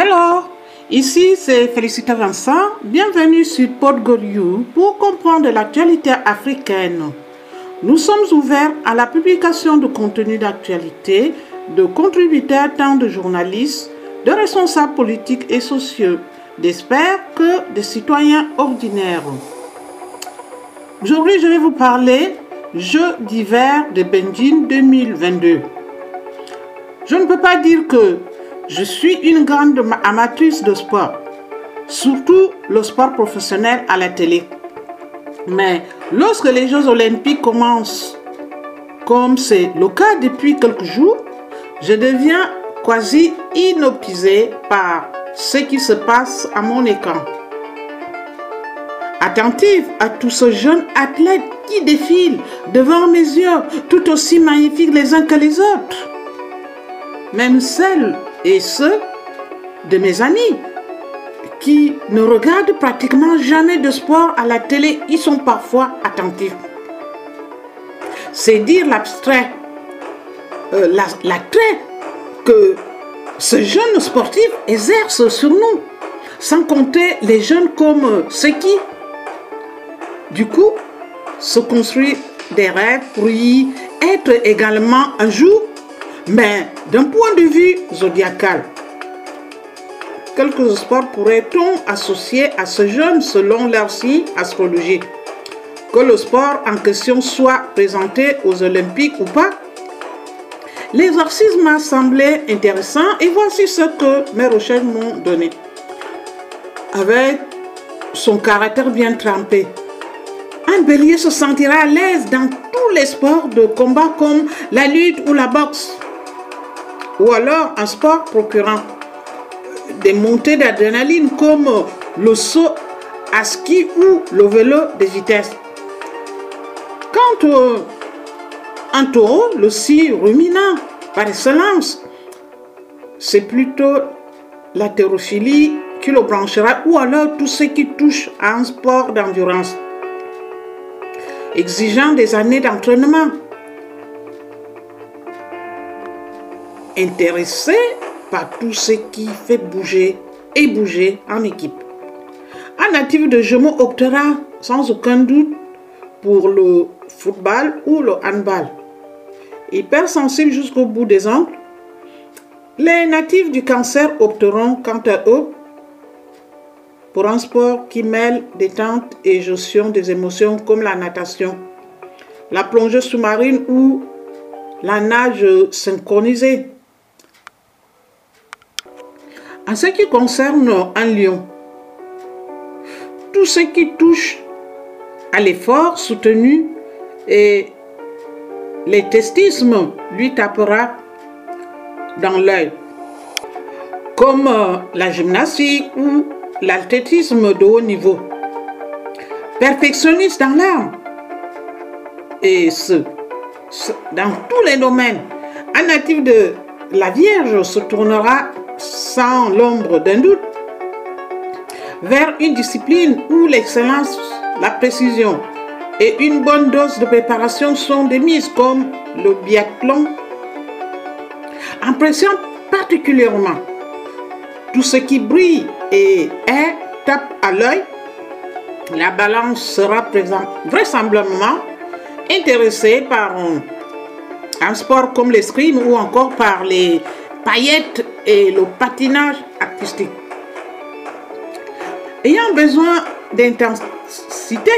Hello, ici c'est Félicita Vincent. Bienvenue sur PodGoryou pour comprendre l'actualité africaine. Nous sommes ouverts à la publication de contenus d'actualité de contributeurs tant de journalistes, de responsables politiques et sociaux, d'experts que de citoyens ordinaires. Aujourd'hui, je vais vous parler Jeux d'hiver de Benjin 2022. Je ne peux pas dire que je suis une grande amatrice de sport, surtout le sport professionnel à la télé. Mais lorsque les Jeux olympiques commencent, comme c'est le cas depuis quelques jours, je deviens quasi inoptisé par ce qui se passe à mon écran. Attentive à tous ces jeunes athlètes qui défilent devant mes yeux, tout aussi magnifiques les uns que les autres. Même celles et ceux de mes amis qui ne regardent pratiquement jamais de sport à la télé, ils sont parfois attentifs. C'est dire l'abstrait, euh, l'attrait que ce jeune sportif exerce sur nous, sans compter les jeunes comme ceux qui, du coup, se construisent des rêves pour y être également un jour, mais d'un point de vue zodiacal. Quelques sports pourrait-on associer à ce jeune selon leur signe astrologique? Que le sport en question soit présenté aux Olympiques ou pas? L'exercice m'a semblé intéressant et voici ce que mes recherches m'ont donné. Avec son caractère bien trempé, un bélier se sentira à l'aise dans tous les sports de combat comme la lutte ou la boxe. Ou alors un sport procurant des montées d'adrénaline comme le saut à ski ou le vélo de vitesse. Quant au un taureau, le si ruminant par excellence, c'est plutôt la qui le branchera ou alors tout ce qui touche à un sport d'endurance exigeant des années d'entraînement. Intéressé par tout ce qui fait bouger et bouger en équipe. Un natif de Jumeaux optera sans aucun doute pour le football ou le handball. Hypersensible jusqu'au bout des ongles, les natifs du cancer opteront quant à eux pour un sport qui mêle détente et gestion des émotions comme la natation, la plongée sous-marine ou la nage synchronisée. En ce qui concerne un lion, tout ce qui touche à l'effort soutenu et l'éthésisme lui tapera dans l'œil, comme la gymnastique ou l'athlétisme de haut niveau. Perfectionniste dans l'âme. Et ce, dans tous les domaines. Un natif de la Vierge se tournera sans l'ombre d'un doute vers une discipline où l'excellence, la précision et une bonne dose de préparation sont des mises comme le biathlon. Impressionne particulièrement tout ce qui brille et est tape à l'œil, la balance sera présente vraisemblablement intéressée par un, sport comme l'escrime ou encore par les paillettes et le patinage artistique. Ayant besoin d'intensité,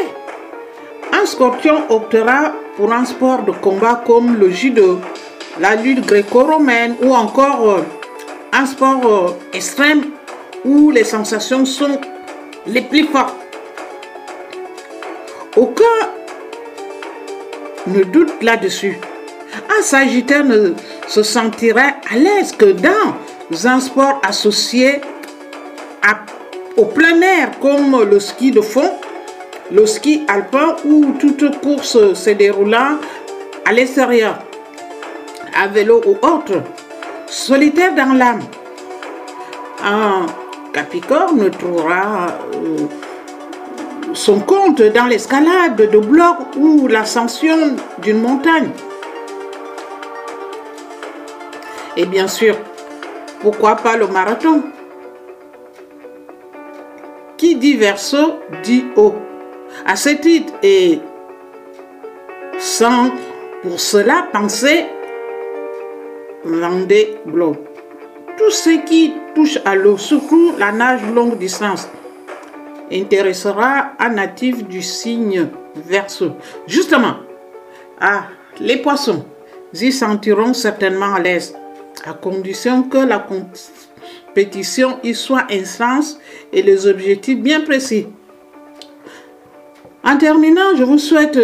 un scorpion optera pour un sport de combat comme le judo, la lutte gréco-romaine ou encore euh, un sport euh, extrême où les sensations sont les plus fortes. Aucun ne doute là-dessus. Un Sagittaire ne se sentirait à l'aise que dans un sport associé au plein air comme le ski de fond, le ski alpin ou toute course se déroulant à l'extérieur, à vélo ou autre, solitaire dans l'âme. Un Capricorne trouvera euh, son compte dans l'escalade de blocs ou l'ascension d'une montagne. Et bien sûr, pourquoi pas le marathon? Qui dit verso dit eau. À ce titre, et sans pour cela penser Vendée Globe. Tout ce qui touche à l'eau, surtout la nage longue distance, intéressera un natif du signe verso. Justement, ah, les poissons y sentiront certainement à l'aise, à condition que la compétition y soit intense et les objectifs bien précis. En terminant, je vous souhaite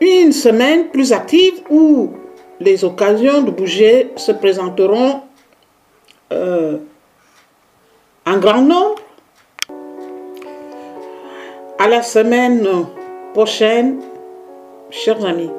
une semaine plus active où les occasions de bouger se présenteront euh, en grand nombre. À la semaine prochaine, chers amis.